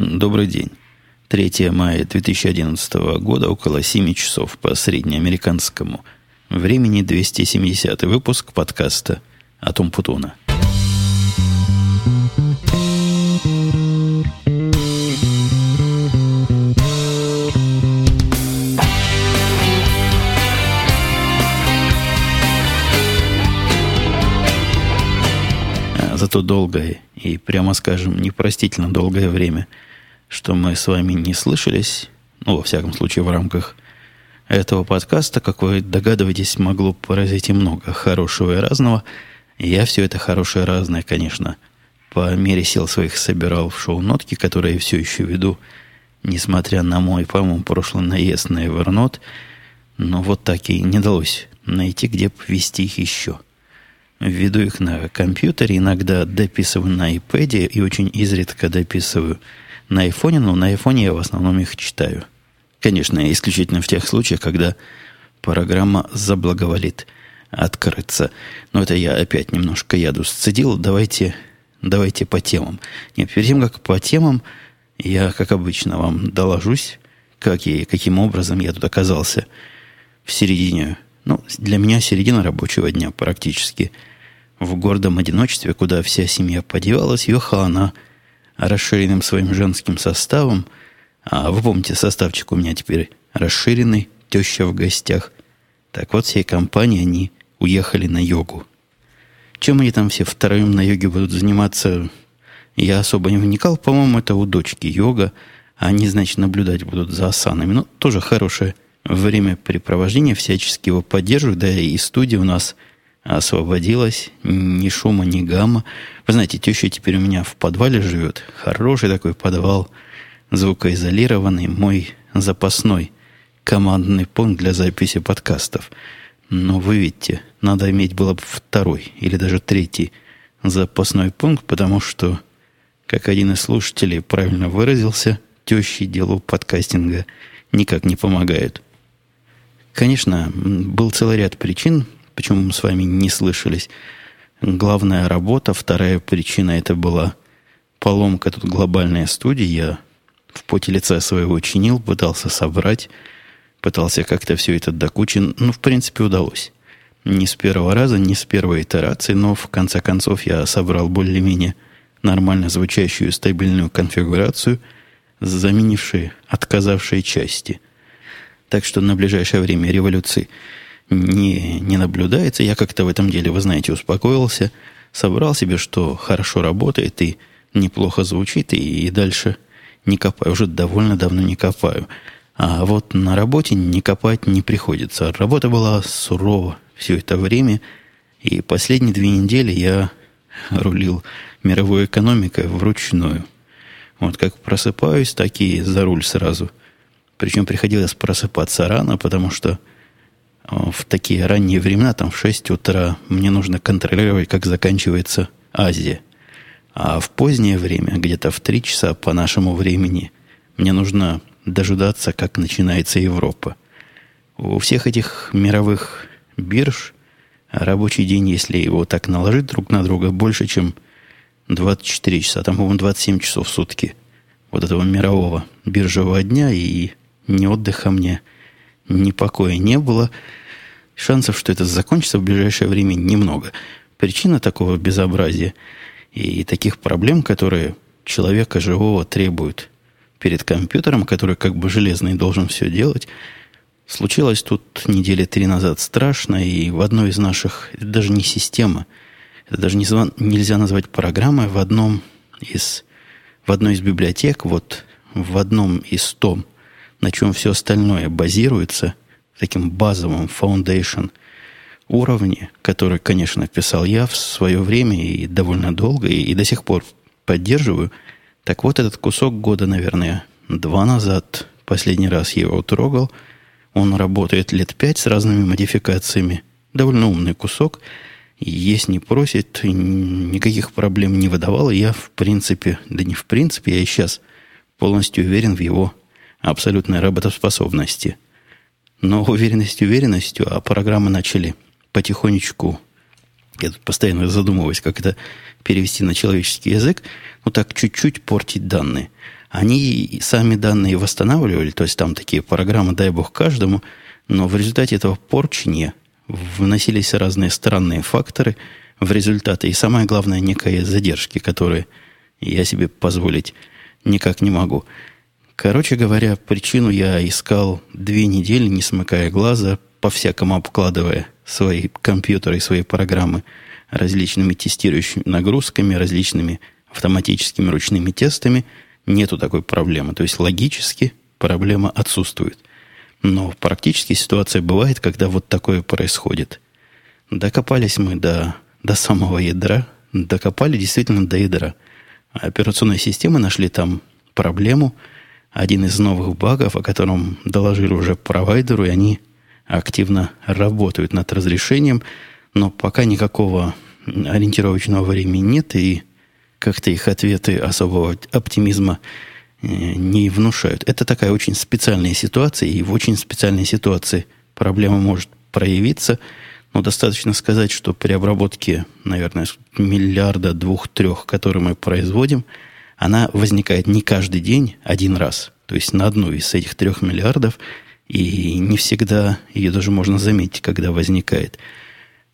Добрый день. 3 мая 2011 года, около 7 часов по среднеамериканскому времени, 270 выпуск подкаста «Атом Путуна». за то долгое и, прямо скажем, непростительно долгое время, что мы с вами не слышались, ну, во всяком случае, в рамках этого подкаста, как вы догадываетесь, могло поразить и много хорошего и разного. Я все это хорошее и разное, конечно, по мере сил своих собирал в шоу-нотки, которые я все еще веду, несмотря на мой, по-моему, прошлый наезд на Evernote, но вот так и не удалось найти, где ввести их еще – Веду их на компьютере, иногда дописываю на iPad и очень изредка дописываю на айфоне, но на айфоне я в основном их читаю. Конечно, исключительно в тех случаях, когда программа заблаговолит открыться. Но это я опять немножко яду сцедил. Давайте, давайте по темам. Нет, перед тем, как по темам, я, как обычно, вам доложусь, как и каким образом я тут оказался в середине, ну, для меня середина рабочего дня практически – в гордом одиночестве, куда вся семья подевалась, ехала она расширенным своим женским составом. А вы помните, составчик у меня теперь расширенный, теща в гостях. Так вот, всей компанией они уехали на йогу. Чем они там все втроем на йоге будут заниматься, я особо не вникал. По-моему, это у дочки йога. Они, значит, наблюдать будут за асанами. Ну, тоже хорошее времяпрепровождение, всячески его поддерживают. Да и студия у нас – освободилась, ни шума, ни гамма. Вы знаете, теща теперь у меня в подвале живет. Хороший такой подвал, звукоизолированный, мой запасной командный пункт для записи подкастов. Но вы видите, надо иметь было бы второй или даже третий запасной пункт, потому что, как один из слушателей правильно выразился, тещи делу подкастинга никак не помогают. Конечно, был целый ряд причин, почему мы с вами не слышались. Главная работа, вторая причина это была поломка тут глобальной студии. Я в поте лица своего чинил, пытался собрать, пытался как-то все это докучить. Ну, в принципе, удалось. Не с первого раза, не с первой итерации, но в конце концов я собрал более-менее нормально звучащую стабильную конфигурацию, заменившие отказавшие части. Так что на ближайшее время революции не, не наблюдается. Я как-то в этом деле, вы знаете, успокоился, собрал себе, что хорошо работает и неплохо звучит, и, и дальше не копаю. Уже довольно давно не копаю. А вот на работе не копать не приходится. Работа была сурова все это время, и последние две недели я рулил мировой экономикой вручную. Вот как просыпаюсь, так и за руль сразу. Причем приходилось просыпаться рано, потому что в такие ранние времена, там в 6 утра, мне нужно контролировать, как заканчивается Азия. А в позднее время, где-то в 3 часа по нашему времени, мне нужно дожидаться, как начинается Европа. У всех этих мировых бирж рабочий день, если его так наложить друг на друга, больше, чем 24 часа. Там, по-моему, 27 часов в сутки вот этого мирового биржевого дня, и ни отдыха мне, ни покоя не было – Шансов, что это закончится в ближайшее время, немного. Причина такого безобразия и таких проблем, которые человека живого требуют перед компьютером, который как бы железный должен все делать, случилось тут недели три назад страшно, и в одной из наших, это даже не система, это даже не, нельзя назвать программой, в одном из, в одной из библиотек, вот в одном из том, на чем все остальное базируется – таким базовым foundation уровне, который, конечно, писал я в свое время и довольно долго, и, и до сих пор поддерживаю. Так вот, этот кусок года, наверное, два назад, последний раз я его трогал. Он работает лет пять с разными модификациями. Довольно умный кусок. Есть не просит, никаких проблем не выдавал. Я, в принципе, да не в принципе, я и сейчас полностью уверен в его абсолютной работоспособности – но уверенность уверенностью, а программы начали потихонечку я тут постоянно задумываюсь, как это перевести на человеческий язык, ну так чуть-чуть портить данные. Они сами данные восстанавливали, то есть там такие программы, дай бог каждому, но в результате этого порчения вносились разные странные факторы в результаты. И самое главное, некие задержки, которые я себе позволить никак не могу. Короче говоря, причину я искал две недели, не смыкая глаза, по-всякому обкладывая свои компьютеры и свои программы различными тестирующими нагрузками, различными автоматическими ручными тестами. Нету такой проблемы. То есть логически проблема отсутствует. Но практически ситуация бывает, когда вот такое происходит. Докопались мы до, до самого ядра, докопали действительно до ядра. Операционной системы нашли там проблему – один из новых багов, о котором доложили уже провайдеру, и они активно работают над разрешением, но пока никакого ориентировочного времени нет, и как-то их ответы особого оптимизма э, не внушают. Это такая очень специальная ситуация, и в очень специальной ситуации проблема может проявиться. Но достаточно сказать, что при обработке, наверное, миллиарда двух-трех, которые мы производим – она возникает не каждый день, один раз. То есть на одну из этих трех миллиардов, и не всегда ее даже можно заметить, когда возникает.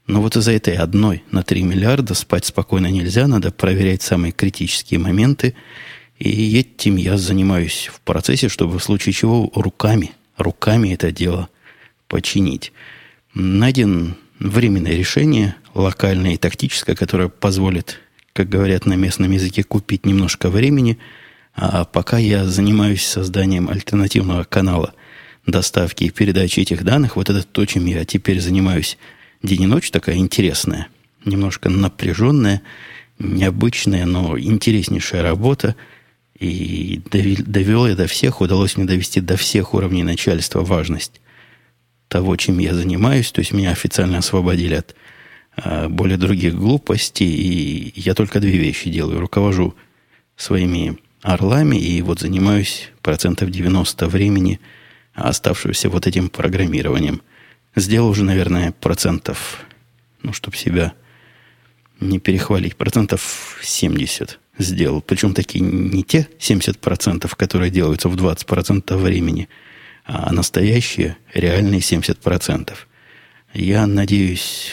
Но вот из-за этой одной на 3 миллиарда спать спокойно нельзя, надо проверять самые критические моменты. И этим я занимаюсь в процессе, чтобы в случае чего руками, руками это дело починить. Найден временное решение, локальное и тактическое, которое позволит как говорят на местном языке, купить немножко времени, а пока я занимаюсь созданием альтернативного канала доставки и передачи этих данных, вот это то, чем я теперь занимаюсь день и ночь, такая интересная, немножко напряженная, необычная, но интереснейшая работа. И довел я до всех, удалось мне довести до всех уровней начальства важность того, чем я занимаюсь. То есть меня официально освободили от более других глупостей, и я только две вещи делаю. Руковожу своими орлами и вот занимаюсь процентов 90 времени оставшегося вот этим программированием. Сделал уже, наверное, процентов, ну, чтобы себя не перехвалить, процентов 70 сделал. Причем такие не те 70%, которые делаются в 20% времени, а настоящие, реальные 70%. Я надеюсь,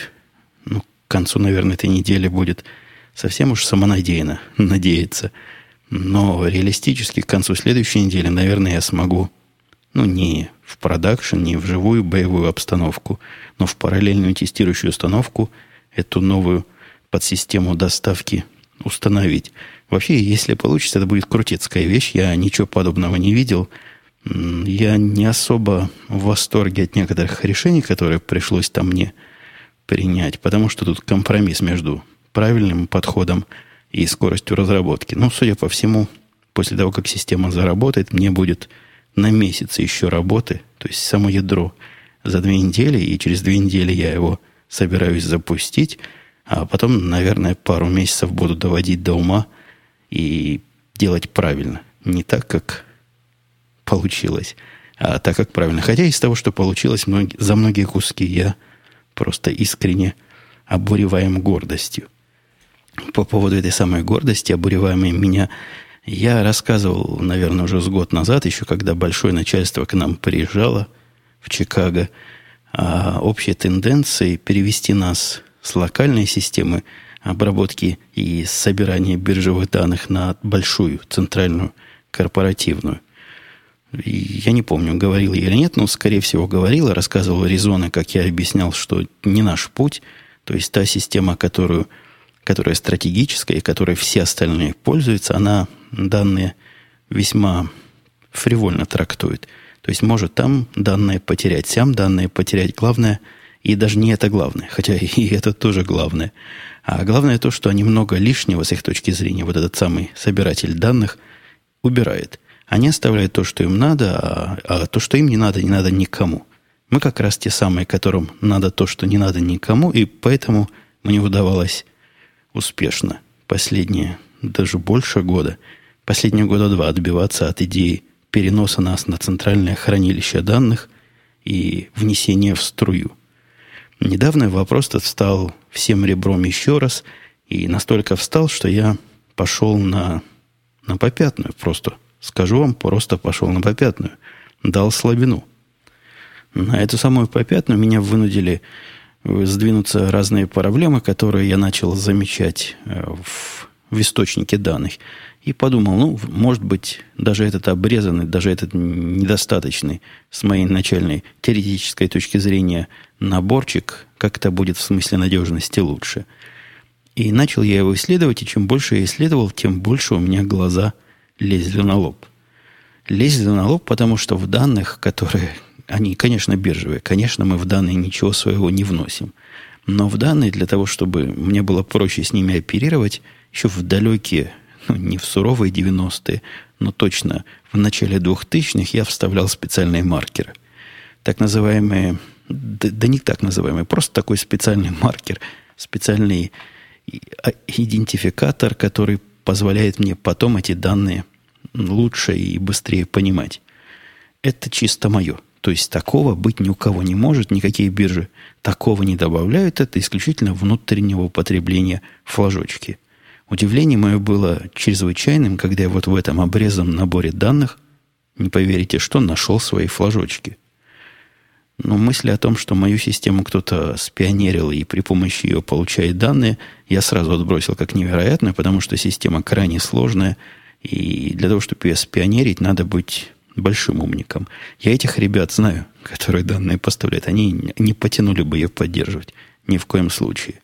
к концу, наверное, этой недели будет совсем уж самонадеянно надеяться. Но реалистически к концу следующей недели, наверное, я смогу, ну, не в продакшн, не в живую боевую обстановку, но в параллельную тестирующую установку эту новую подсистему доставки установить. Вообще, если получится, это будет крутецкая вещь. Я ничего подобного не видел. Я не особо в восторге от некоторых решений, которые пришлось там мне принять, потому что тут компромисс между правильным подходом и скоростью разработки. Ну, судя по всему, после того, как система заработает, мне будет на месяц еще работы, то есть само ядро за две недели, и через две недели я его собираюсь запустить, а потом, наверное, пару месяцев буду доводить до ума и делать правильно. Не так, как получилось, а так, как правильно. Хотя из того, что получилось, за многие куски я просто искренне обуреваем гордостью. По поводу этой самой гордости, обуреваемой меня, я рассказывал, наверное, уже с год назад, еще когда большое начальство к нам приезжало в Чикаго, о общей тенденции перевести нас с локальной системы обработки и собирания биржевых данных на большую центральную корпоративную. Я не помню, говорил я или нет, но, скорее всего, говорил, рассказывал резоны, как я объяснял, что не наш путь, то есть та система, которую, которая стратегическая и которой все остальные пользуются, она данные весьма фривольно трактует. То есть может там данные потерять, сям данные потерять. Главное, и даже не это главное, хотя и это тоже главное. А главное то, что они много лишнего с их точки зрения, вот этот самый собиратель данных, убирает – они оставляют то, что им надо, а, а то, что им не надо, не надо никому. Мы как раз те самые, которым надо то, что не надо никому, и поэтому мне удавалось успешно последние, даже больше года, последние года два отбиваться от идеи переноса нас на центральное хранилище данных и внесения в струю. Недавно вопрос этот стал всем ребром еще раз и настолько встал, что я пошел на, на попятную. Просто скажу вам, просто пошел на попятную. Дал слабину. На эту самую попятную меня вынудили сдвинуться разные проблемы, которые я начал замечать э, в, в источнике данных. И подумал, ну, может быть, даже этот обрезанный, даже этот недостаточный с моей начальной теоретической точки зрения наборчик как-то будет в смысле надежности лучше. И начал я его исследовать, и чем больше я исследовал, тем больше у меня глаза лезли на лоб. Лезли на лоб, потому что в данных, которые, они, конечно, биржевые, конечно, мы в данные ничего своего не вносим. Но в данные для того, чтобы мне было проще с ними оперировать, еще в далекие ну, не в суровые 90-е, но точно в начале 2000-х я вставлял специальные маркеры. Так называемые, да, да не так называемые, просто такой специальный маркер, специальный а, идентификатор, который позволяет мне потом эти данные лучше и быстрее понимать. Это чисто мое. То есть такого быть ни у кого не может, никакие биржи такого не добавляют. Это исключительно внутреннего употребления флажочки – Удивление мое было чрезвычайным, когда я вот в этом обрезанном наборе данных, не поверите, что нашел свои флажочки. Но мысли о том, что мою систему кто-то спионерил и при помощи ее получает данные, я сразу отбросил как невероятно, потому что система крайне сложная, и для того, чтобы ее спионерить, надо быть большим умником. Я этих ребят знаю, которые данные поставляют. Они не потянули бы ее поддерживать. Ни в коем случае.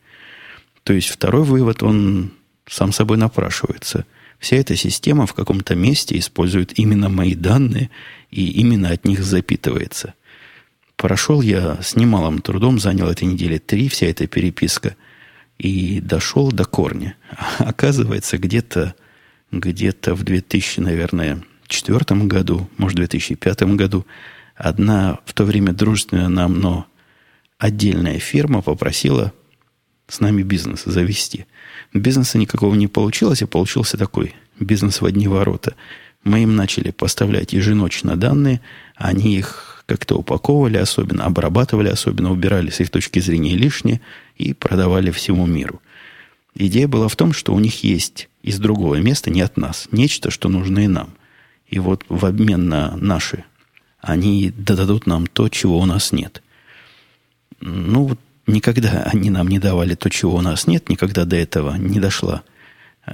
То есть второй вывод, он сам собой напрашивается. Вся эта система в каком-то месте использует именно мои данные и именно от них запитывается. Прошел я с немалым трудом, занял этой неделе три, вся эта переписка, и дошел до корня. Оказывается, где-то где-то в 2000, наверное, четвертом году, может, 2005 году, одна в то время дружественная нам, но отдельная фирма попросила с нами бизнес завести – Бизнеса никакого не получилось, и получился такой бизнес в одни ворота. Мы им начали поставлять еженочно данные, они их как-то упаковывали особенно, обрабатывали особенно, убирали с их точки зрения лишнее и продавали всему миру. Идея была в том, что у них есть из другого места, не от нас, нечто, что нужно и нам. И вот в обмен на наши, они дадут нам то, чего у нас нет. Ну, вот Никогда они нам не давали то, чего у нас нет, никогда до этого не дошла.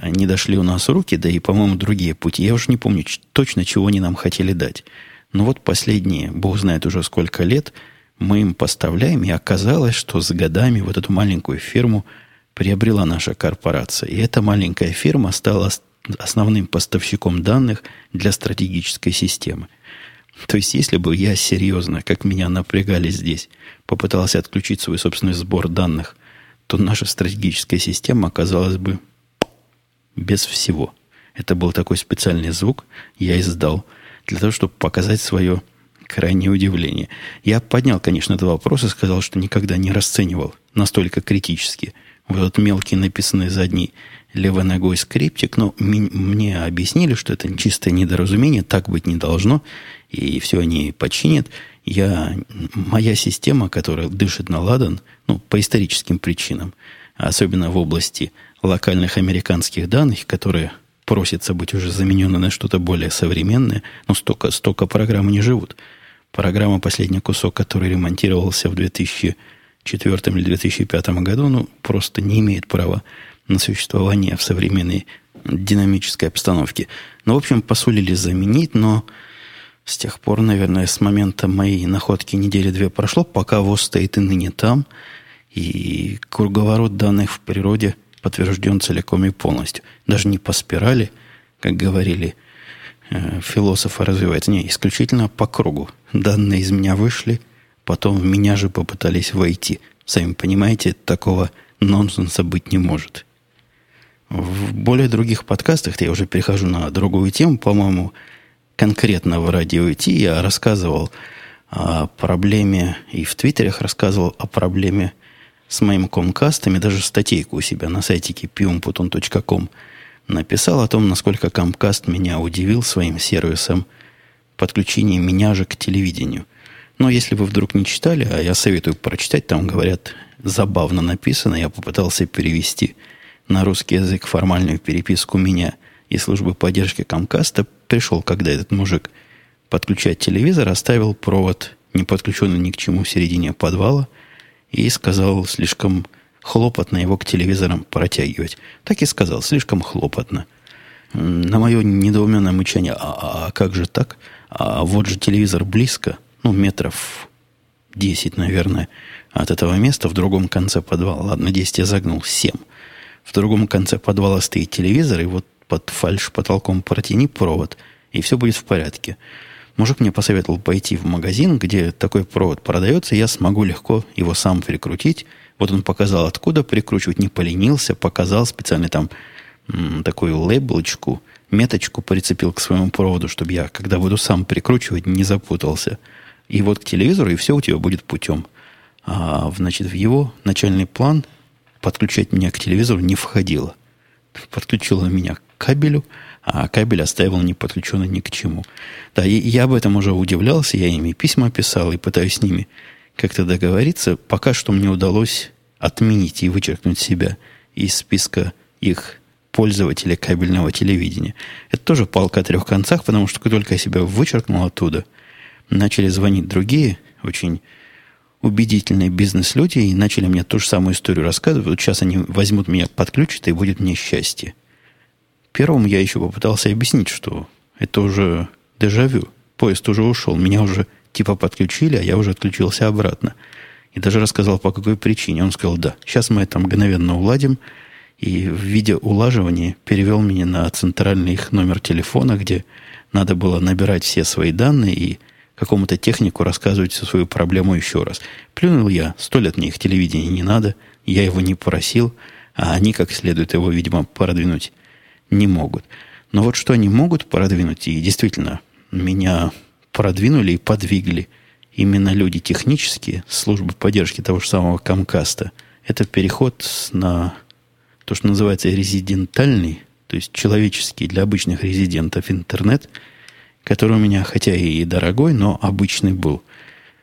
Не дошли у нас руки, да и, по-моему, другие пути. Я уже не помню точно, чего они нам хотели дать. Но вот последние, бог знает уже сколько лет, мы им поставляем, и оказалось, что с годами вот эту маленькую фирму приобрела наша корпорация. И эта маленькая фирма стала основным поставщиком данных для стратегической системы. То есть, если бы я серьезно, как меня напрягали здесь, попытался отключить свой собственный сбор данных, то наша стратегическая система оказалась бы без всего. Это был такой специальный звук, я издал, для того, чтобы показать свое крайнее удивление. Я поднял, конечно, этот вопрос и сказал, что никогда не расценивал настолько критически вот этот мелкий написанный задний левой ногой скриптик, но мне объяснили, что это чистое недоразумение, так быть не должно, и все они починят. Я, моя система, которая дышит на ладан, ну, по историческим причинам, особенно в области локальных американских данных, которые просятся быть уже заменены на что-то более современное, но столько, столько программ не живут. Программа «Последний кусок», который ремонтировался в 2004 или 2005 году, ну, просто не имеет права на существование в современной динамической обстановке. Ну, в общем, посулили заменить, но с тех пор, наверное, с момента моей находки недели две прошло, пока ВОЗ стоит и ныне там, и круговорот данных в природе подтвержден целиком и полностью. Даже не по спирали, как говорили э, философы развивается, не, исключительно по кругу. Данные из меня вышли, потом в меня же попытались войти. Сами понимаете, такого нонсенса быть не может. В более других подкастах, я уже перехожу на другую тему, по-моему, конкретно в радио идти, я рассказывал о проблеме, и в Твиттерах рассказывал о проблеме с моим комкастами, даже статейку у себя на сайтике piumputon.com написал о том, насколько Comcast меня удивил своим сервисом подключения меня же к телевидению. Но если вы вдруг не читали, а я советую прочитать, там говорят, забавно написано, я попытался перевести на русский язык формальную переписку меня и службы поддержки Камкаста, пришел, когда этот мужик подключать телевизор, оставил провод, не подключенный ни к чему в середине подвала, и сказал слишком хлопотно его к телевизорам протягивать. Так и сказал, слишком хлопотно. На мое недоуменное мычание, а, а, а как же так? А вот же телевизор близко, ну, метров 10, наверное, от этого места, в другом конце подвала. Ладно, 10 я загнул, 7. В другом конце подвала стоит телевизор, и вот под фальш-потолком протяни провод, и все будет в порядке. Мужик мне посоветовал пойти в магазин, где такой провод продается, я смогу легко его сам прикрутить. Вот он показал, откуда прикручивать, не поленился, показал специально там такую лейблочку, меточку прицепил к своему проводу, чтобы я, когда буду сам прикручивать, не запутался. И вот к телевизору, и все у тебя будет путем. А, значит, в его начальный план подключать меня к телевизору не входило. Подключила меня к кабелю, а кабель оставил не подключенный ни к чему. Да, и я об этом уже удивлялся, я ими письма писал и пытаюсь с ними как-то договориться. Пока что мне удалось отменить и вычеркнуть себя из списка их пользователей кабельного телевидения. Это тоже палка о трех концах, потому что только я себя вычеркнул оттуда, начали звонить другие, очень убедительные бизнес-люди, и начали мне ту же самую историю рассказывать. Вот сейчас они возьмут меня, подключат, и будет мне счастье. Первому я еще попытался объяснить, что это уже дежавю. Поезд уже ушел. Меня уже типа подключили, а я уже отключился обратно. И даже рассказал, по какой причине. Он сказал, да, сейчас мы это мгновенно уладим. И в виде улаживания перевел меня на центральный их номер телефона, где надо было набирать все свои данные и какому-то технику рассказывать всю свою проблему еще раз. Плюнул я, сто лет мне их телевидения не надо, я его не просил, а они как следует его, видимо, продвинуть не могут. Но вот что они могут продвинуть, и действительно, меня продвинули и подвигли именно люди технические, службы поддержки того же самого Камкаста, это переход на то, что называется резидентальный, то есть человеческий для обычных резидентов интернет, который у меня, хотя и дорогой, но обычный был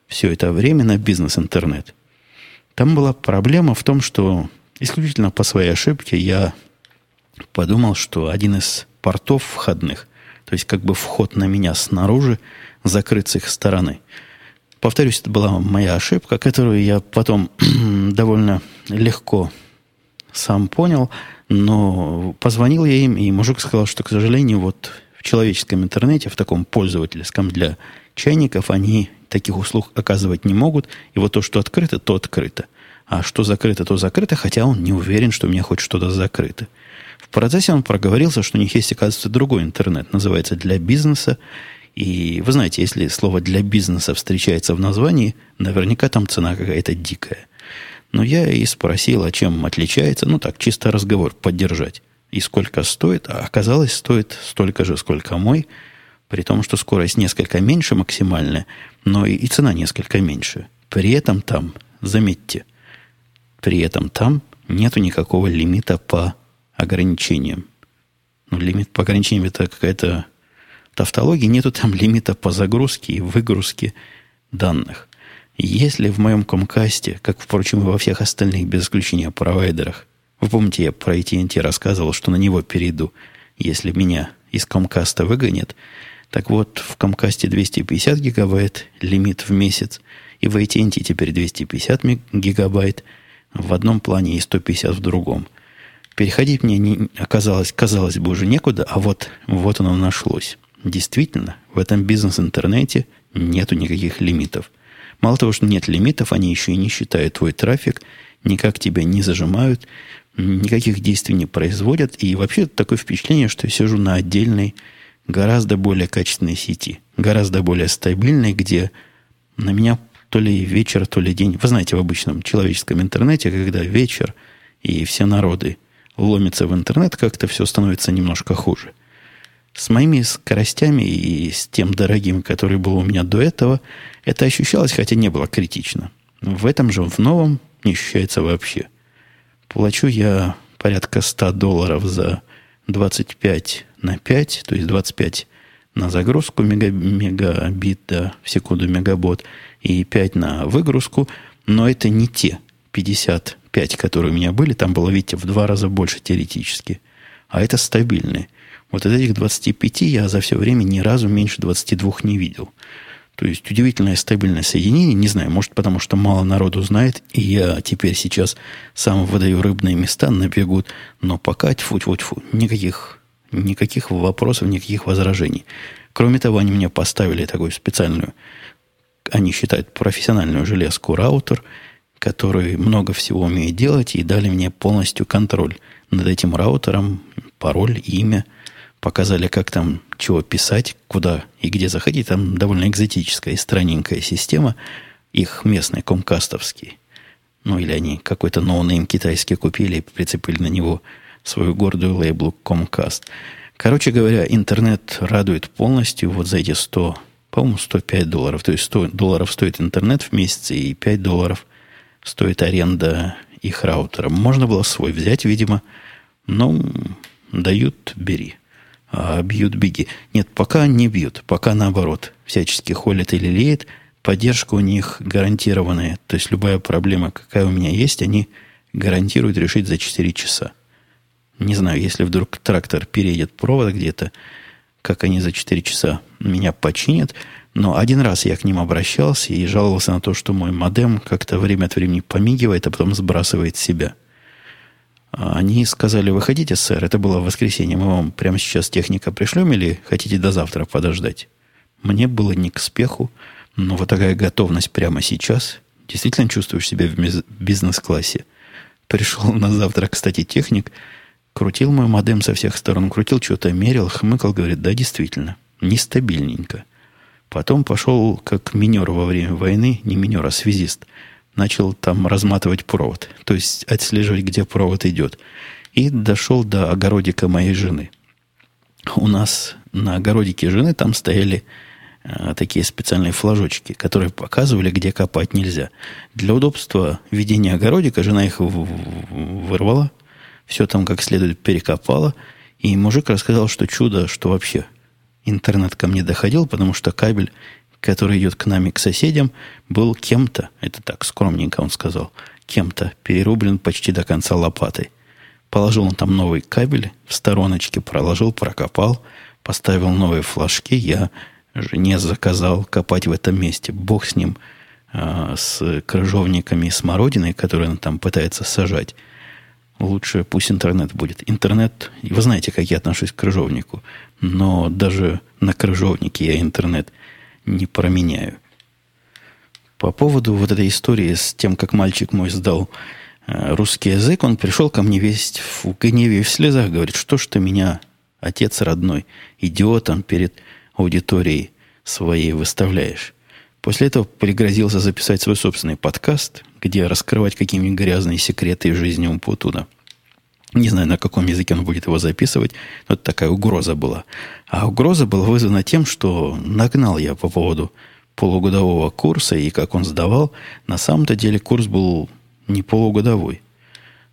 все это время на бизнес-интернет. Там была проблема в том, что исключительно по своей ошибке я подумал, что один из портов входных, то есть как бы вход на меня снаружи, закрыт с их стороны. Повторюсь, это была моя ошибка, которую я потом довольно легко сам понял, но позвонил я им, и мужик сказал, что, к сожалению, вот в человеческом интернете, в таком пользовательском для чайников, они таких услуг оказывать не могут, и вот то, что открыто, то открыто. А что закрыто, то закрыто, хотя он не уверен, что у меня хоть что-то закрыто. В процессе он проговорился, что у них есть, оказывается, другой интернет, называется «для бизнеса». И вы знаете, если слово «для бизнеса» встречается в названии, наверняка там цена какая-то дикая. Но я и спросил, а чем отличается, ну так, чисто разговор поддержать. И сколько стоит, а оказалось, стоит столько же, сколько мой, при том, что скорость несколько меньше максимальная, но и, и цена несколько меньше. При этом там, заметьте, при этом там нету никакого лимита по ограничениям. Ну, лимит по ограничениям это какая-то тавтология, нету там лимита по загрузке и выгрузке данных. Если в моем комкасте, как, впрочем, и во всех остальных, без исключения провайдерах, вы помните, я про AT&T рассказывал, что на него перейду, если меня из комкаста выгонят. Так вот, в комкасте 250 гигабайт лимит в месяц, и в AT&T теперь 250 гигабайт в одном плане и 150 в другом – Переходить мне не, оказалось, казалось бы, уже некуда, а вот, вот оно нашлось. Действительно, в этом бизнес-интернете нету никаких лимитов. Мало того, что нет лимитов, они еще и не считают твой трафик, никак тебя не зажимают, никаких действий не производят. И вообще такое впечатление, что я сижу на отдельной, гораздо более качественной сети, гораздо более стабильной, где на меня то ли вечер, то ли день. Вы знаете, в обычном человеческом интернете, когда вечер и все народы ломится в интернет, как-то все становится немножко хуже. С моими скоростями и с тем дорогим, который был у меня до этого, это ощущалось, хотя не было критично. В этом же, в новом, не ощущается вообще. Плачу я порядка 100 долларов за 25 на 5, то есть 25 на загрузку мега, мегабит да, в секунду мегабот и 5 на выгрузку, но это не те 55, которые у меня были, там было, видите, в два раза больше теоретически. А это стабильные. Вот из этих 25 я за все время ни разу меньше 22 не видел. То есть удивительное стабильное соединение. Не знаю, может потому что мало народу знает, и я теперь сейчас сам выдаю рыбные места на бегут, но пока тьфу-тьфу-тьфу, никаких, никаких вопросов, никаких возражений. Кроме того, они мне поставили такую специальную, они считают профессиональную железку раутер, который много всего умеет делать, и дали мне полностью контроль над этим раутером, пароль, имя – показали, как там чего писать, куда и где заходить. Там довольно экзотическая и странненькая система. Их местные Comcast'овские. Ну, или они какой-то no-name китайский купили и прицепили на него свою гордую label'у Comcast. Короче говоря, интернет радует полностью вот за эти 100, по-моему, 105 долларов. То есть 100 долларов стоит интернет в месяц, и 5 долларов стоит аренда их раутера. Можно было свой взять, видимо, но дают, бери а, бьют беги. Нет, пока не бьют, пока наоборот. Всячески холят или леет. Поддержка у них гарантированная. То есть любая проблема, какая у меня есть, они гарантируют решить за 4 часа. Не знаю, если вдруг трактор переедет провод где-то, как они за 4 часа меня починят. Но один раз я к ним обращался и жаловался на то, что мой модем как-то время от времени помигивает, а потом сбрасывает себя. Они сказали, выходите, сэр, это было в воскресенье, мы вам прямо сейчас техника пришлем или хотите до завтра подождать? Мне было не к спеху, но вот такая готовность прямо сейчас. Действительно чувствуешь себя в бизнес-классе. Пришел на завтра, кстати, техник, крутил мой модем со всех сторон, крутил, что-то мерил, хмыкал, говорит, да, действительно, нестабильненько. Потом пошел как минер во время войны, не минер, а связист – начал там разматывать провод, то есть отслеживать, где провод идет. И дошел до огородика моей жены. У нас на огородике жены там стояли э, такие специальные флажочки, которые показывали, где копать нельзя. Для удобства ведения огородика жена их вырвала, все там как следует перекопала, и мужик рассказал, что чудо, что вообще интернет ко мне доходил, потому что кабель который идет к нами, к соседям, был кем-то, это так скромненько он сказал, кем-то перерублен почти до конца лопатой. Положил он там новый кабель в стороночке, проложил, прокопал, поставил новые флажки. Я жене заказал копать в этом месте. Бог с ним, э, с крыжовниками и смородиной, которые он там пытается сажать. Лучше пусть интернет будет. Интернет, вы знаете, как я отношусь к крыжовнику, но даже на крыжовнике я интернет не променяю. По поводу вот этой истории с тем, как мальчик мой сдал э, русский язык, он пришел ко мне весь в гневе и в слезах, говорит, что ж ты меня, отец родной, идиотом перед аудиторией своей выставляешь. После этого пригрозился записать свой собственный подкаст, где раскрывать какие-нибудь грязные секреты из жизни Умпутуна. Не знаю, на каком языке он будет его записывать, но это такая угроза была. А угроза была вызвана тем, что нагнал я по поводу полугодового курса и как он сдавал. На самом-то деле курс был не полугодовой.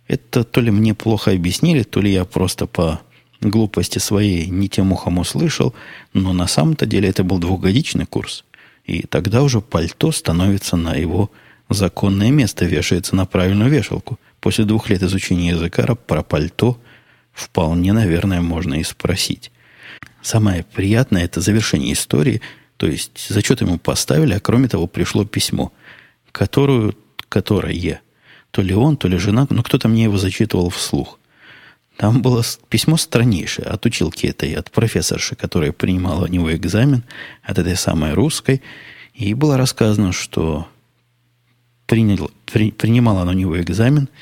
Это то ли мне плохо объяснили, то ли я просто по глупости своей не тем ухом услышал, но на самом-то деле это был двухгодичный курс. И тогда уже пальто становится на его законное место, вешается на правильную вешалку – После двух лет изучения языка про пальто вполне, наверное, можно и спросить. Самое приятное – это завершение истории, то есть зачет ему поставили, а кроме того пришло письмо, которую, которое то ли он, то ли жена, но кто-то мне его зачитывал вслух. Там было письмо страннейшее от училки этой, от профессорши, которая принимала у него экзамен, от этой самой русской, и было рассказано, что принял, при, принимала на него экзамен –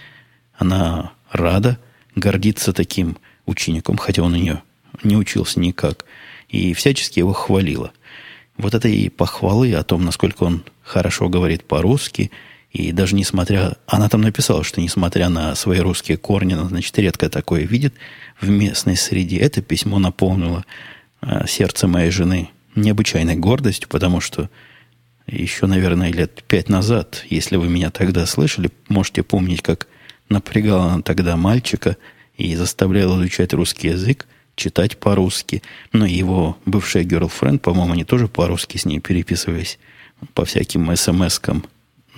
она рада, гордиться таким учеником, хотя он у нее не учился никак, и всячески его хвалила. Вот это и похвалы о том, насколько он хорошо говорит по-русски, и даже несмотря... Она там написала, что несмотря на свои русские корни, она, значит, редко такое видит в местной среде. Это письмо наполнило э, сердце моей жены необычайной гордостью, потому что еще, наверное, лет пять назад, если вы меня тогда слышали, можете помнить, как Напрягала она тогда мальчика и заставляла изучать русский язык, читать по-русски. Но его бывшая girlfriend, по-моему, они тоже по-русски с ней переписывались по всяким смс-кам.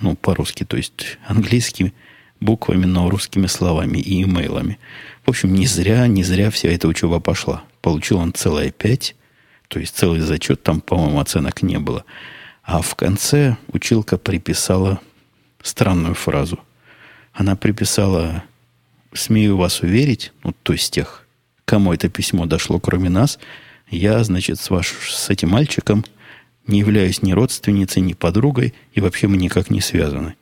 Ну, по-русски, то есть английскими буквами, но русскими словами и имейлами. В общем, не зря, не зря вся эта учеба пошла. Получил он целое пять, то есть целый зачет, там, по-моему, оценок не было. А в конце училка приписала странную фразу. Она приписала «Смею вас уверить», ну, то есть тех, кому это письмо дошло, кроме нас, я, значит, с, ваш, с этим мальчиком не являюсь ни родственницей, ни подругой, и вообще мы никак не связаны.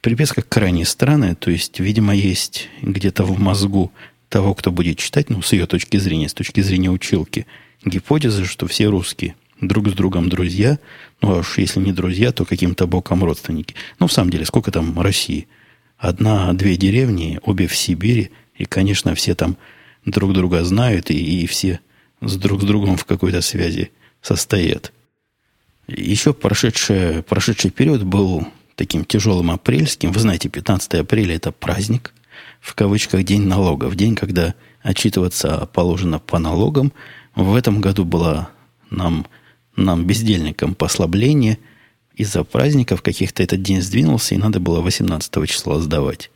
Приписка крайне странная, то есть, видимо, есть где-то в мозгу того, кто будет читать, ну, с ее точки зрения, с точки зрения училки, гипотеза, что все русские друг с другом друзья, ну, а уж если не друзья, то каким-то боком родственники. Ну, в самом деле, сколько там России? Одна-две деревни, обе в Сибири, и, конечно, все там друг друга знают, и, и все с друг с другом в какой-то связи состоят. Еще прошедший, прошедший период был таким тяжелым апрельским. Вы знаете, 15 апреля это праздник, в кавычках день налогов, день, когда отчитываться положено по налогам. В этом году было нам, нам бездельникам послабление. Из-за праздников каких-то этот день сдвинулся, и надо было 18 числа сдавать.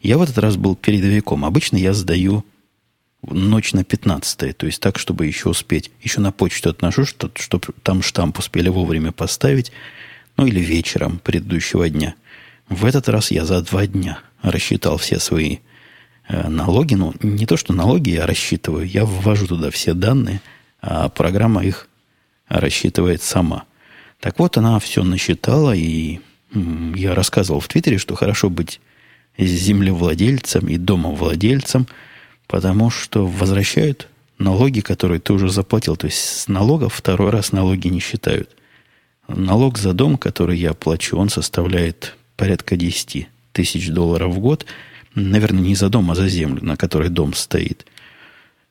Я в этот раз был передовиком. Обычно я сдаю ночь на 15 то есть так, чтобы еще успеть. Еще на почту отношу, что, чтобы там штамп успели вовремя поставить, ну или вечером предыдущего дня. В этот раз я за два дня рассчитал все свои э, налоги. Ну, не то, что налоги я рассчитываю, я ввожу туда все данные, а программа их рассчитывает сама. Так вот, она все насчитала, и я рассказывал в Твиттере, что хорошо быть землевладельцем и домовладельцем – Потому что возвращают налоги, которые ты уже заплатил. То есть с налогов второй раз налоги не считают. Налог за дом, который я плачу, он составляет порядка 10 тысяч долларов в год. Наверное, не за дом, а за землю, на которой дом стоит.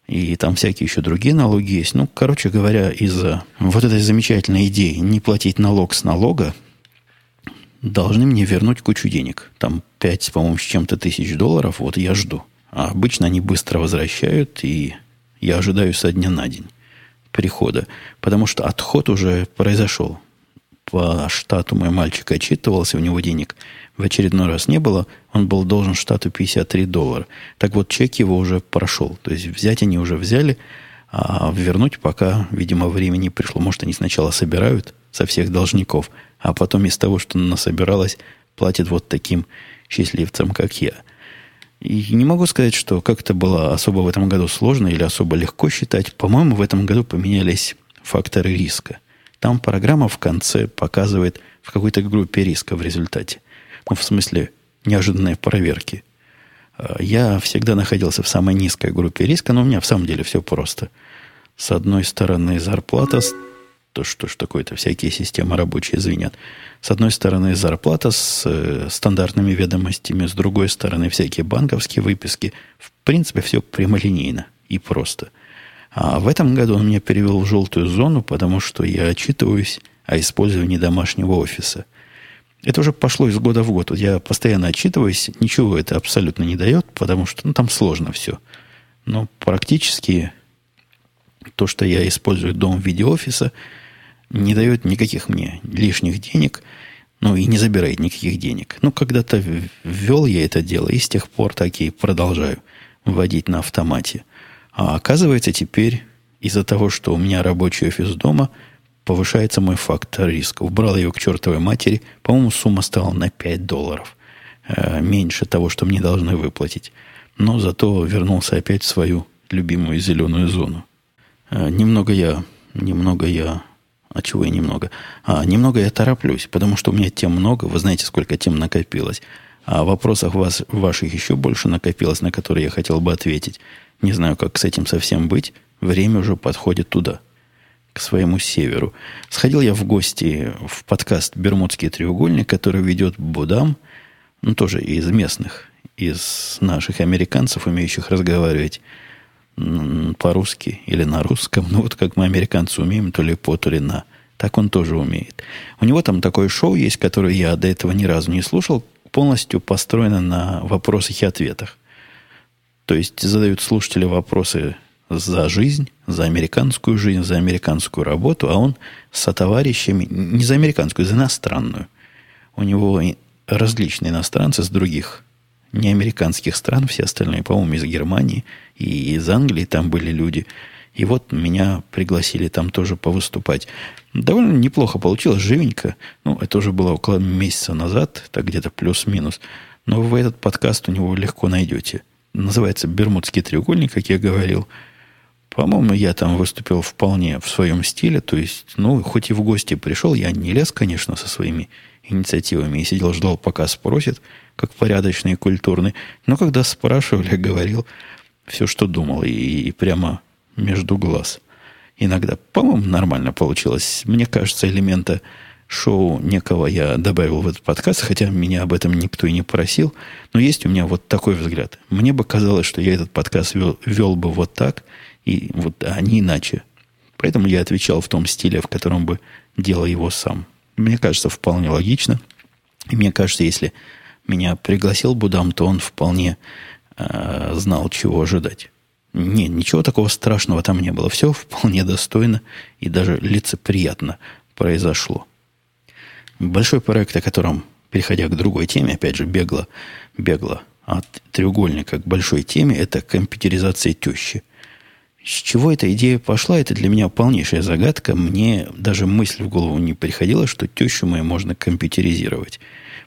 И там всякие еще другие налоги есть. Ну, короче говоря, из-за вот этой замечательной идеи не платить налог с налога, должны мне вернуть кучу денег. Там 5, по-моему, с чем-то тысяч долларов. Вот я жду. А обычно они быстро возвращают, и я ожидаю со дня на день прихода. Потому что отход уже произошел. По штату мой мальчик отчитывался, у него денег в очередной раз не было. Он был должен штату 53 доллара. Так вот, чек его уже прошел. То есть взять они уже взяли, а вернуть пока, видимо, времени пришло. Может, они сначала собирают со всех должников, а потом из того, что насобиралось, платят вот таким счастливцам, как я – и не могу сказать, что как-то было особо в этом году сложно или особо легко считать. По-моему, в этом году поменялись факторы риска. Там программа в конце показывает в какой-то группе риска в результате. Ну, в смысле, неожиданной проверки. А, я всегда находился в самой низкой группе риска, но у меня в самом деле все просто. С одной стороны, зарплата то что ж такое-то, всякие системы рабочие звенят. С одной стороны, зарплата с э, стандартными ведомостями, с другой стороны, всякие банковские выписки. В принципе, все прямолинейно и просто. А в этом году он меня перевел в желтую зону, потому что я отчитываюсь о использовании домашнего офиса. Это уже пошло из года в год. Вот я постоянно отчитываюсь, ничего это абсолютно не дает, потому что ну, там сложно все. Но практически то, что я использую дом в виде офиса – не дает никаких мне лишних денег, ну и не забирает никаких денег. Ну, когда-то ввел я это дело, и с тех пор так и продолжаю вводить на автомате. А оказывается, теперь из-за того, что у меня рабочий офис дома, повышается мой фактор риска. Убрал его к чертовой матери. По-моему, сумма стала на 5 долларов. Э, меньше того, что мне должны выплатить. Но зато вернулся опять в свою любимую зеленую зону. Э, немного я, немного я а чего я немного? А, немного я тороплюсь, потому что у меня тем много, вы знаете, сколько тем накопилось. А вопросов вас, ваших еще больше накопилось, на которые я хотел бы ответить. Не знаю, как с этим совсем быть. Время уже подходит туда, к своему северу. Сходил я в гости в подкаст «Бермудский треугольник», который ведет Будам, ну, тоже из местных, из наших американцев, умеющих разговаривать по-русски или на русском, ну вот как мы, американцы, умеем, то ли по, то ли на. Так он тоже умеет. У него там такое шоу есть, которое я до этого ни разу не слушал, полностью построено на вопросах и ответах. То есть задают слушатели вопросы за жизнь, за американскую жизнь, за американскую работу, а он со товарищами, не за американскую, за иностранную. У него различные иностранцы с других неамериканских стран, все остальные, по-моему, из Германии и из Англии там были люди. И вот меня пригласили там тоже повыступать. Довольно неплохо получилось, живенько. Ну, это уже было около месяца назад, так где-то плюс-минус. Но вы этот подкаст у него легко найдете. Называется «Бермудский треугольник», как я говорил. По-моему, я там выступил вполне в своем стиле. То есть, ну, хоть и в гости пришел, я не лез, конечно, со своими инициативами и сидел, ждал, пока спросит, как порядочный и культурный. Но когда спрашивали, говорил все, что думал, и, и прямо между глаз. Иногда, по-моему, нормально получилось. Мне кажется, элемента шоу некого я добавил в этот подкаст, хотя меня об этом никто и не просил. Но есть у меня вот такой взгляд. Мне бы казалось, что я этот подкаст вел, вел бы вот так, и вот, а не иначе. Поэтому я отвечал в том стиле, в котором бы делал его сам. Мне кажется, вполне логично. И мне кажется, если меня пригласил Будам, то он вполне э, знал, чего ожидать. Нет, ничего такого страшного там не было. Все вполне достойно и даже лицеприятно произошло. Большой проект, о котором, переходя к другой теме, опять же, бегло, бегло от треугольника к большой теме, это компьютеризация тещи – с чего эта идея пошла, это для меня полнейшая загадка. Мне даже мысль в голову не приходила, что тещу мою можно компьютеризировать.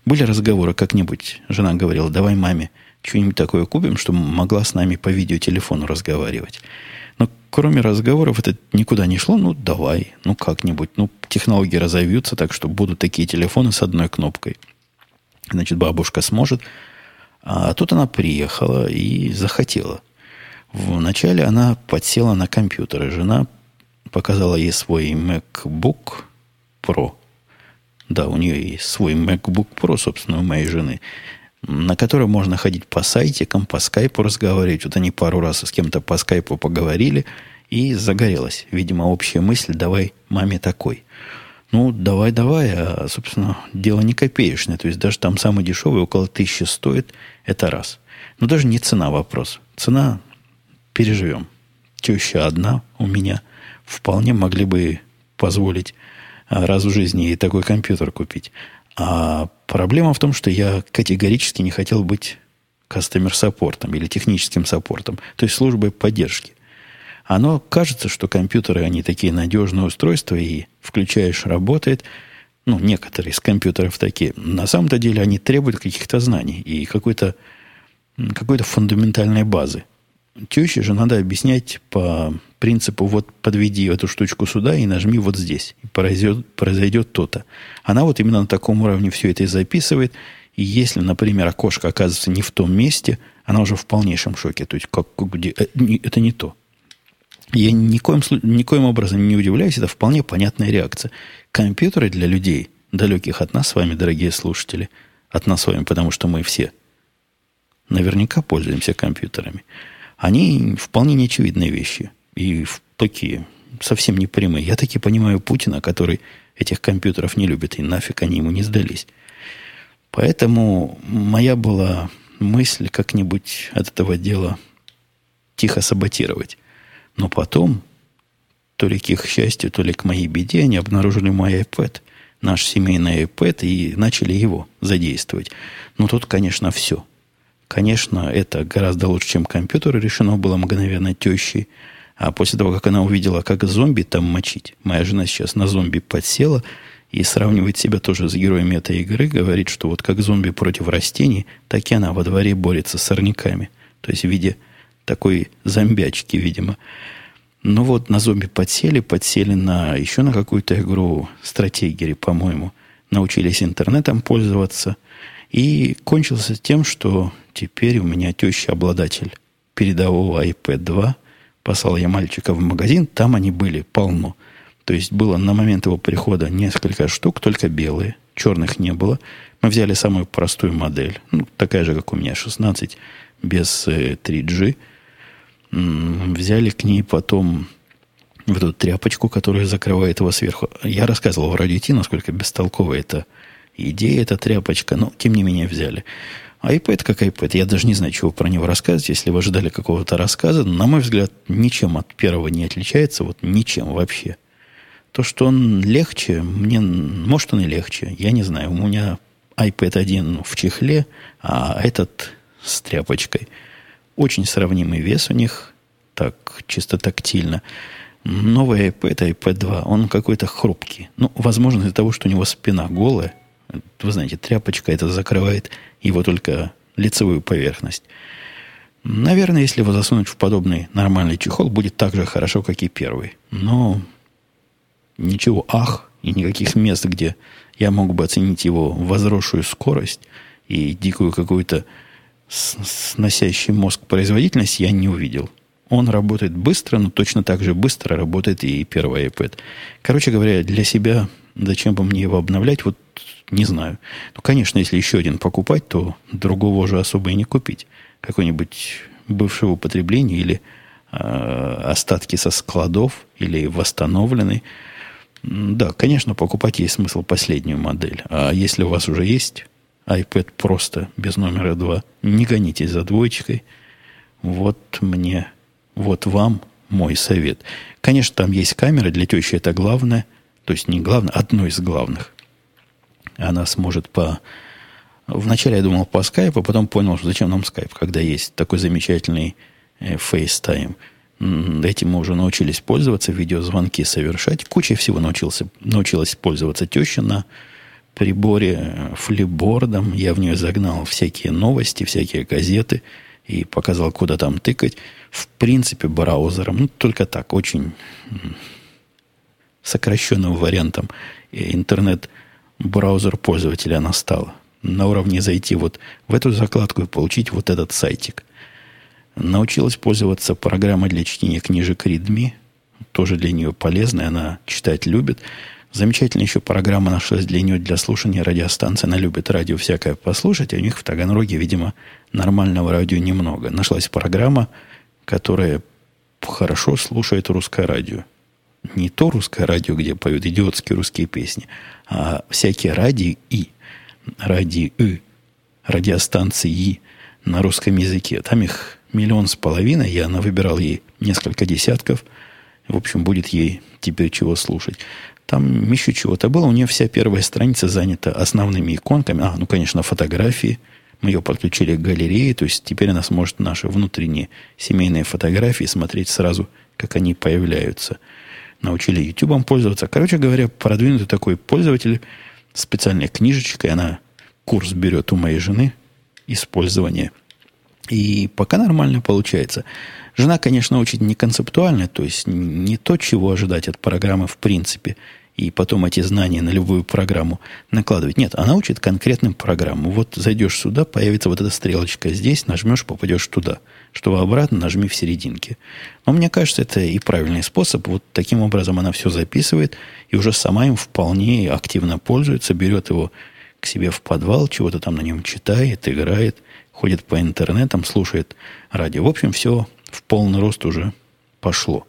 Были разговоры как-нибудь, жена говорила, давай маме что-нибудь такое купим, чтобы могла с нами по видеотелефону разговаривать. Кроме разговоров это никуда не шло. Ну, давай, ну как-нибудь. Ну, технологии разовьются так, что будут такие телефоны с одной кнопкой. Значит, бабушка сможет. А тут она приехала и захотела. Вначале она подсела на компьютер, и жена показала ей свой MacBook Pro. Да, у нее есть свой MacBook Pro, собственно, у моей жены, на котором можно ходить по сайтикам, по скайпу разговаривать. Вот они пару раз с кем-то по скайпу поговорили, и загорелась. Видимо, общая мысль, давай маме такой. Ну, давай, давай, а, собственно, дело не копеечное. То есть даже там самый дешевый около тысячи стоит, это раз. Но даже не цена вопрос. Цена переживем. Теща одна у меня. Вполне могли бы позволить а, раз в жизни и такой компьютер купить. А проблема в том, что я категорически не хотел быть кастомер саппортом или техническим саппортом, то есть службой поддержки. Оно кажется, что компьютеры, они такие надежные устройства, и включаешь, работает. Ну, некоторые из компьютеров такие. На самом-то деле они требуют каких-то знаний и какой-то какой-то фундаментальной базы теще же надо объяснять по принципу вот подведи эту штучку сюда и нажми вот здесь. И произойдет, произойдет то-то. Она вот именно на таком уровне все это и записывает. И если, например, окошко оказывается не в том месте, она уже в полнейшем шоке. То есть как, где, э, это не то. Я никоим, никоим образом не удивляюсь, это вполне понятная реакция. Компьютеры для людей, далеких от нас с вами, дорогие слушатели, от нас с вами, потому что мы все наверняка пользуемся компьютерами – они вполне неочевидные вещи. И такие, совсем не прямые. Я таки понимаю Путина, который этих компьютеров не любит, и нафиг они ему не сдались. Поэтому моя была мысль как-нибудь от этого дела тихо саботировать. Но потом, то ли к их счастью, то ли к моей беде, они обнаружили мой iPad, наш семейный iPad, и начали его задействовать. Но тут, конечно, все – Конечно, это гораздо лучше, чем компьютер, решено было мгновенно тещей. А после того, как она увидела, как зомби там мочить, моя жена сейчас на зомби подсела и сравнивает себя тоже с героями этой игры, говорит, что вот как зомби против растений, так и она во дворе борется с сорняками. То есть в виде такой зомбячки, видимо. Ну вот, на зомби подсели, подсели на еще на какую-то игру стратегии, по-моему. Научились интернетом пользоваться. И кончился тем, что теперь у меня теща обладатель передового iPad 2. Послал я мальчика в магазин, там они были полно. То есть было на момент его прихода несколько штук, только белые, черных не было. Мы взяли самую простую модель, ну, такая же, как у меня, 16, без 3G. Э, взяли к ней потом вот эту тряпочку, которая закрывает его сверху. Я рассказывал в радио Ти, насколько бестолковая эта идея, эта тряпочка, но тем не менее взяли. iPad как iPad. Я даже не знаю, чего про него рассказывать. Если вы ожидали какого-то рассказа, на мой взгляд, ничем от первого не отличается. Вот ничем вообще. То, что он легче, мне, может, он и легче. Я не знаю. У меня iPad один в чехле, а этот с тряпочкой. Очень сравнимый вес у них, так, чисто тактильно. Новый iPad, iPad 2, он какой-то хрупкий. Ну, возможно, из-за того, что у него спина голая. Вы знаете, тряпочка это закрывает его только лицевую поверхность. Наверное, если его засунуть в подобный нормальный чехол, будет так же хорошо, как и первый. Но ничего ах и никаких мест, где я мог бы оценить его возросшую скорость и дикую какую-то сносящий мозг производительность, я не увидел. Он работает быстро, но точно так же быстро работает и первый iPad. Короче говоря, для себя, зачем бы мне его обновлять, вот не знаю. Ну, конечно, если еще один покупать, то другого уже особо и не купить. Какой-нибудь бывшего употребления или э, остатки со складов, или восстановленный. Да, конечно, покупать есть смысл последнюю модель. А если у вас уже есть iPad просто без номера 2, не гонитесь за двоечкой. Вот мне вот вам мой совет. Конечно, там есть камера, для тещи это главное. То есть не главное, одно из главных. Она сможет по... Вначале я думал по скайпу, потом понял, что зачем нам скайп, когда есть такой замечательный э, FaceTime. Этим мы уже научились пользоваться, видеозвонки совершать. Куча всего научился, научилась пользоваться теща на приборе, э, флипбордом. Я в нее загнал всякие новости, всякие газеты – и показал, куда там тыкать. В принципе, браузером, ну, только так, очень сокращенным вариантом интернет-браузер пользователя она стала. На уровне зайти вот в эту закладку и получить вот этот сайтик. Научилась пользоваться программой для чтения книжек Readme. Тоже для нее полезная, она читать любит. Замечательная еще программа нашлась для нее для слушания радиостанции. Она любит радио всякое послушать, а у них в Таганроге, видимо, нормального радио немного. Нашлась программа, которая хорошо слушает русское радио. Не то русское радио, где поют идиотские русские песни, а всякие радио и, радио и, радиостанции и на русском языке. Там их миллион с половиной. Я выбирал ей несколько десятков. В общем, будет ей теперь чего слушать. Там еще чего-то было. У нее вся первая страница занята основными иконками. А, ну, конечно, фотографии. Мы ее подключили к галерее, то есть теперь она сможет наши внутренние семейные фотографии смотреть сразу, как они появляются. Научили YouTube пользоваться. Короче говоря, продвинутый такой пользователь, специальная книжечка, и она курс берет у моей жены использование. И пока нормально получается. Жена, конечно, учит не концептуально, то есть не то, чего ожидать от программы в принципе, и потом эти знания на любую программу накладывать. Нет, она учит конкретным программу. Вот зайдешь сюда, появится вот эта стрелочка здесь, нажмешь, попадешь туда. Чтобы обратно, нажми в серединке. Но мне кажется, это и правильный способ. Вот таким образом она все записывает, и уже сама им вполне активно пользуется, берет его к себе в подвал, чего-то там на нем читает, играет, ходит по интернетам, слушает радио. В общем, все в полный рост уже пошло.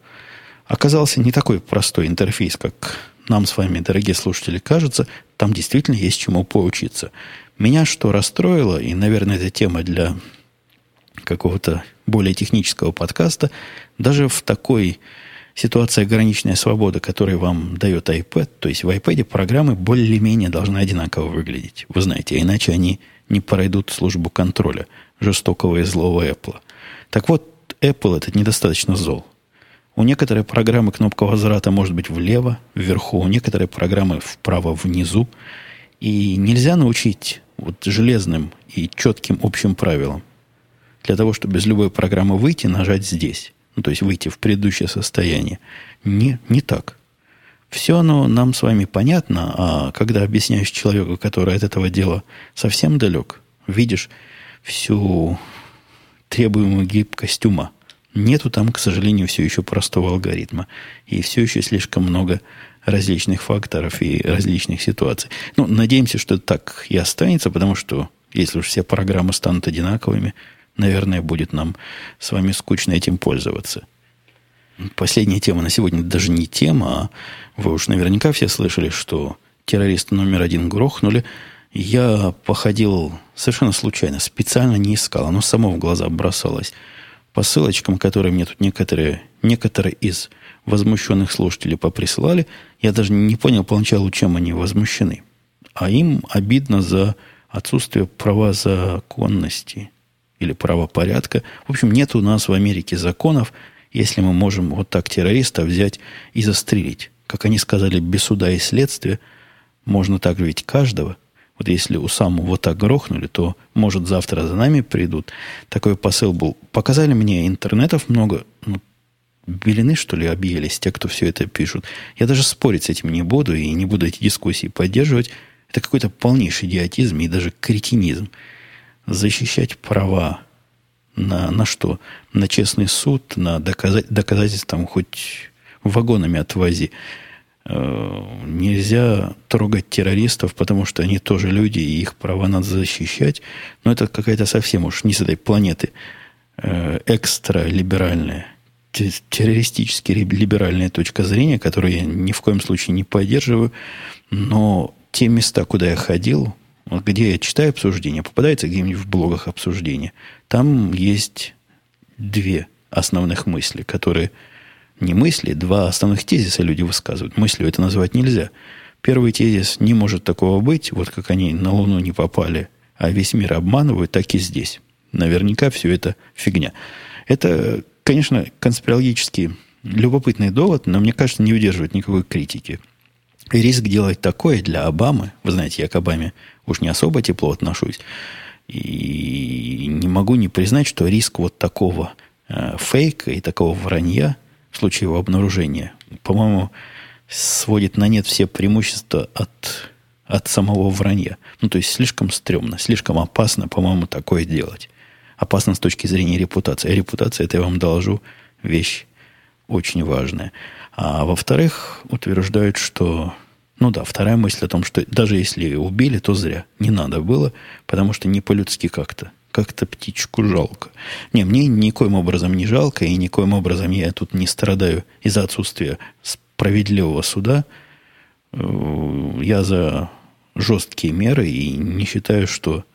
Оказался не такой простой интерфейс, как нам с вами, дорогие слушатели, кажется. Там действительно есть чему поучиться. Меня что расстроило, и, наверное, это тема для какого-то более технического подкаста, даже в такой ситуации ограниченной свободы, которую вам дает iPad, то есть в iPad программы более-менее должны одинаково выглядеть. Вы знаете, иначе они не пройдут службу контроля жестокого и злого Apple. Так вот, Apple этот недостаточно зол. У некоторой программы кнопка возврата может быть влево, вверху, у некоторой программы вправо, внизу. И нельзя научить вот железным и четким общим правилам. Для того, чтобы без любой программы выйти, нажать здесь. Ну, то есть выйти в предыдущее состояние. Не, не так. Все оно нам с вами понятно, а когда объясняешь человеку, который от этого дела совсем далек, видишь всю требуемую гибкость ума. Нету там, к сожалению, все еще простого алгоритма. И все еще слишком много различных факторов и различных ситуаций. Ну, надеемся, что так и останется, потому что если уж все программы станут одинаковыми, наверное, будет нам с вами скучно этим пользоваться. Последняя тема на сегодня даже не тема, а вы уж наверняка все слышали, что террористы номер один грохнули. Я походил совершенно случайно, специально не искал, оно само в глаза бросалось. По ссылочкам, которые мне тут некоторые, некоторые из возмущенных слушателей поприсылали, я даже не понял поначалу, чем они возмущены. А им обидно за отсутствие правозаконности или правопорядка. В общем, нет у нас в Америке законов, если мы можем вот так террориста взять и застрелить. Как они сказали, без суда и следствия можно так ведь каждого. Вот если у самого вот так грохнули, то, может, завтра за нами придут. Такой посыл был. Показали мне интернетов много. Ну, белины, что ли, объелись те, кто все это пишут. Я даже спорить с этим не буду и не буду эти дискуссии поддерживать. Это какой-то полнейший идиотизм и даже кретинизм. Защищать права на, на что? На честный суд, на доказать, доказательства, там, хоть вагонами отвози. Нельзя трогать террористов, потому что они тоже люди, и их права надо защищать. Но это какая-то совсем уж не с этой планеты э, экстра-либеральная, террористически либеральная точка зрения, которую я ни в коем случае не поддерживаю. Но те места, куда я ходил, где я читаю обсуждения, попадается где-нибудь в блогах обсуждения, там есть две основных мысли, которые не мысли, два основных тезиса люди высказывают. Мыслью это назвать нельзя. Первый тезис не может такого быть, вот как они на Луну не попали, а весь мир обманывают, так и здесь. Наверняка все это фигня. Это, конечно, конспирологический любопытный довод, но мне кажется, не удерживает никакой критики. И риск делать такое для Обамы, вы знаете, я к Обаме уж не особо тепло отношусь, и не могу не признать, что риск вот такого э, фейка и такого вранья случае его обнаружения, по-моему, сводит на нет все преимущества от, от самого вранья. Ну, то есть слишком стрёмно, слишком опасно, по-моему, такое делать. Опасно с точки зрения репутации. А репутация, это я вам доложу, вещь очень важная. А во-вторых, утверждают, что... Ну да, вторая мысль о том, что даже если убили, то зря. Не надо было, потому что не по-людски как-то. Как-то птичку жалко. Не, мне никоим образом не жалко, и никоим образом я тут не страдаю из-за отсутствия справедливого суда. Э, я за жесткие меры и не считаю, что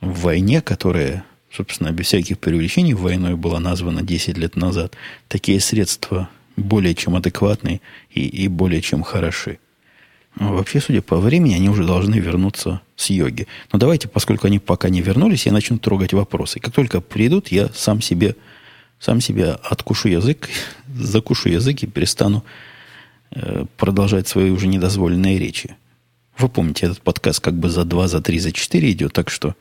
в войне, которая, собственно, без всяких преувеличений войной была названа 10 лет назад, такие средства более чем адекватны и, и более чем хороши. Вообще, судя по времени, они уже должны вернуться с йоги. Но давайте, поскольку они пока не вернулись, я начну трогать вопросы. Как только придут, я сам себе, сам себе откушу язык, закушу язык и перестану э, продолжать свои уже недозволенные речи. Вы помните, этот подкаст как бы за два, за три, за четыре идет, так что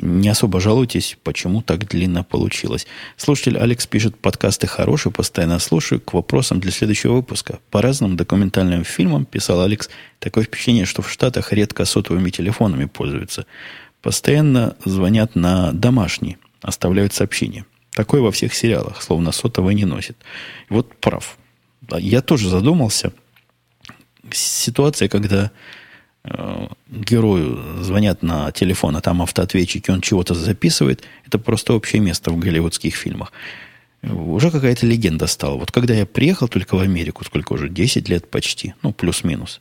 не особо жалуйтесь, почему так длинно получилось. Слушатель Алекс пишет, подкасты хорошие, постоянно слушаю. К вопросам для следующего выпуска. По разным документальным фильмам, писал Алекс, такое впечатление, что в Штатах редко сотовыми телефонами пользуются. Постоянно звонят на домашний, оставляют сообщения. Такое во всех сериалах, словно сотовый не носит. Вот прав. Я тоже задумался. Ситуация, когда герою звонят на телефон, а там автоответчик, и он чего-то записывает, это просто общее место в голливудских фильмах. Уже какая-то легенда стала. Вот когда я приехал только в Америку, сколько уже, 10 лет почти, ну, плюс-минус.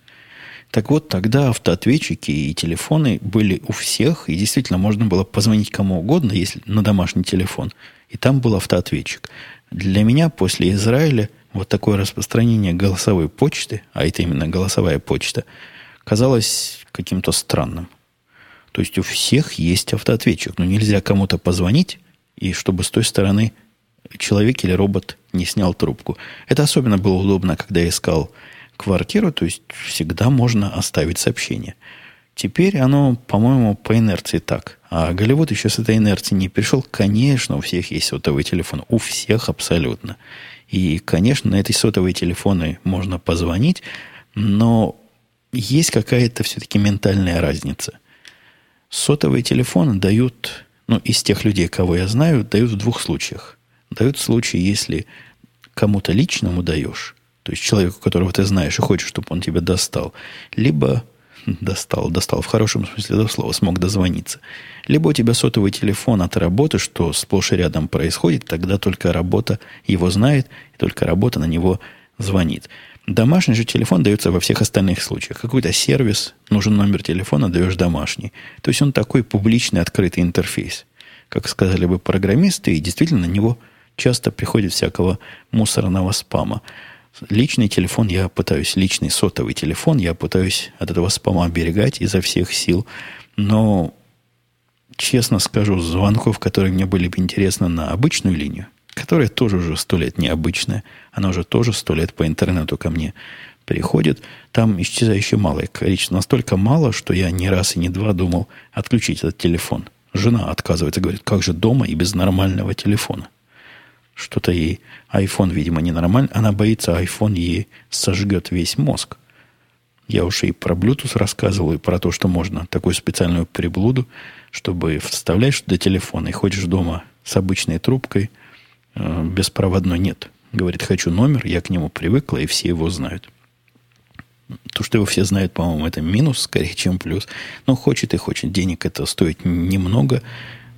Так вот, тогда автоответчики и телефоны были у всех, и действительно можно было позвонить кому угодно, если на домашний телефон. И там был автоответчик. Для меня после Израиля вот такое распространение голосовой почты, а это именно голосовая почта – казалось каким-то странным. То есть у всех есть автоответчик, но нельзя кому-то позвонить, и чтобы с той стороны человек или робот не снял трубку. Это особенно было удобно, когда я искал квартиру, то есть всегда можно оставить сообщение. Теперь оно, по-моему, по инерции так. А Голливуд еще с этой инерцией не пришел. Конечно, у всех есть сотовый телефон. У всех абсолютно. И, конечно, на этой сотовые телефоны можно позвонить, но есть какая-то все-таки ментальная разница. Сотовые телефоны дают, ну, из тех людей, кого я знаю, дают в двух случаях. Дают в случае, если кому-то личному даешь, то есть человеку, которого ты знаешь и хочешь, чтобы он тебя достал, либо достал, достал в хорошем смысле этого слова, смог дозвониться. Либо у тебя сотовый телефон от работы, что сплошь и рядом происходит, тогда только работа его знает, и только работа на него звонит. Домашний же телефон дается во всех остальных случаях. Какой-то сервис, нужен номер телефона, даешь домашний. То есть он такой публичный, открытый интерфейс. Как сказали бы программисты, и действительно на него часто приходит всякого мусорного спама. Личный телефон я пытаюсь, личный сотовый телефон я пытаюсь от этого спама оберегать изо всех сил. Но, честно скажу, звонков, которые мне были бы интересны на обычную линию, которая тоже уже сто лет необычная, она уже тоже сто лет по интернету ко мне приходит, там исчезающе малое количество. Настолько мало, что я не раз и не два думал отключить этот телефон. Жена отказывается, говорит, как же дома и без нормального телефона. Что-то ей iPhone, видимо, ненормально. Она боится, iPhone ей сожгет весь мозг. Я уж и про Bluetooth рассказывал, и про то, что можно такую специальную приблуду, чтобы вставляешь до телефона и ходишь дома с обычной трубкой – беспроводной нет. Говорит, хочу номер, я к нему привыкла, и все его знают. То, что его все знают, по-моему, это минус скорее, чем плюс. Но хочет и хочет. Денег это стоит немного.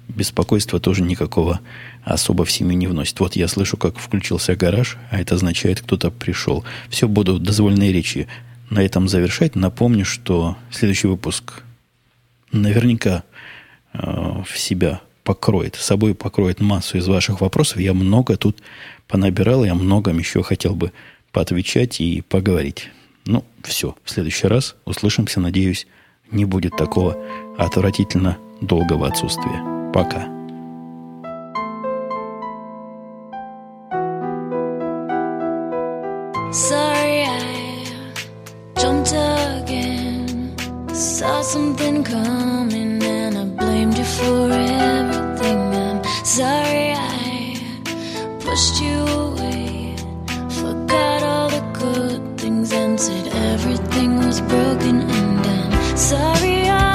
Беспокойства тоже никакого особо в семью не вносит. Вот я слышу, как включился гараж, а это означает, кто-то пришел. Все, буду дозвольные речи на этом завершать. Напомню, что следующий выпуск наверняка э, в себя покроет, собой покроет массу из ваших вопросов. Я много тут понабирал, я многом еще хотел бы поотвечать и поговорить. Ну, все. В следующий раз услышимся, надеюсь, не будет такого отвратительно долгого отсутствия. Пока. Sorry, I jumped again. Saw something coming blamed you for it. Sorry I pushed you away. Forgot all the good things and said everything was broken and done. Sorry I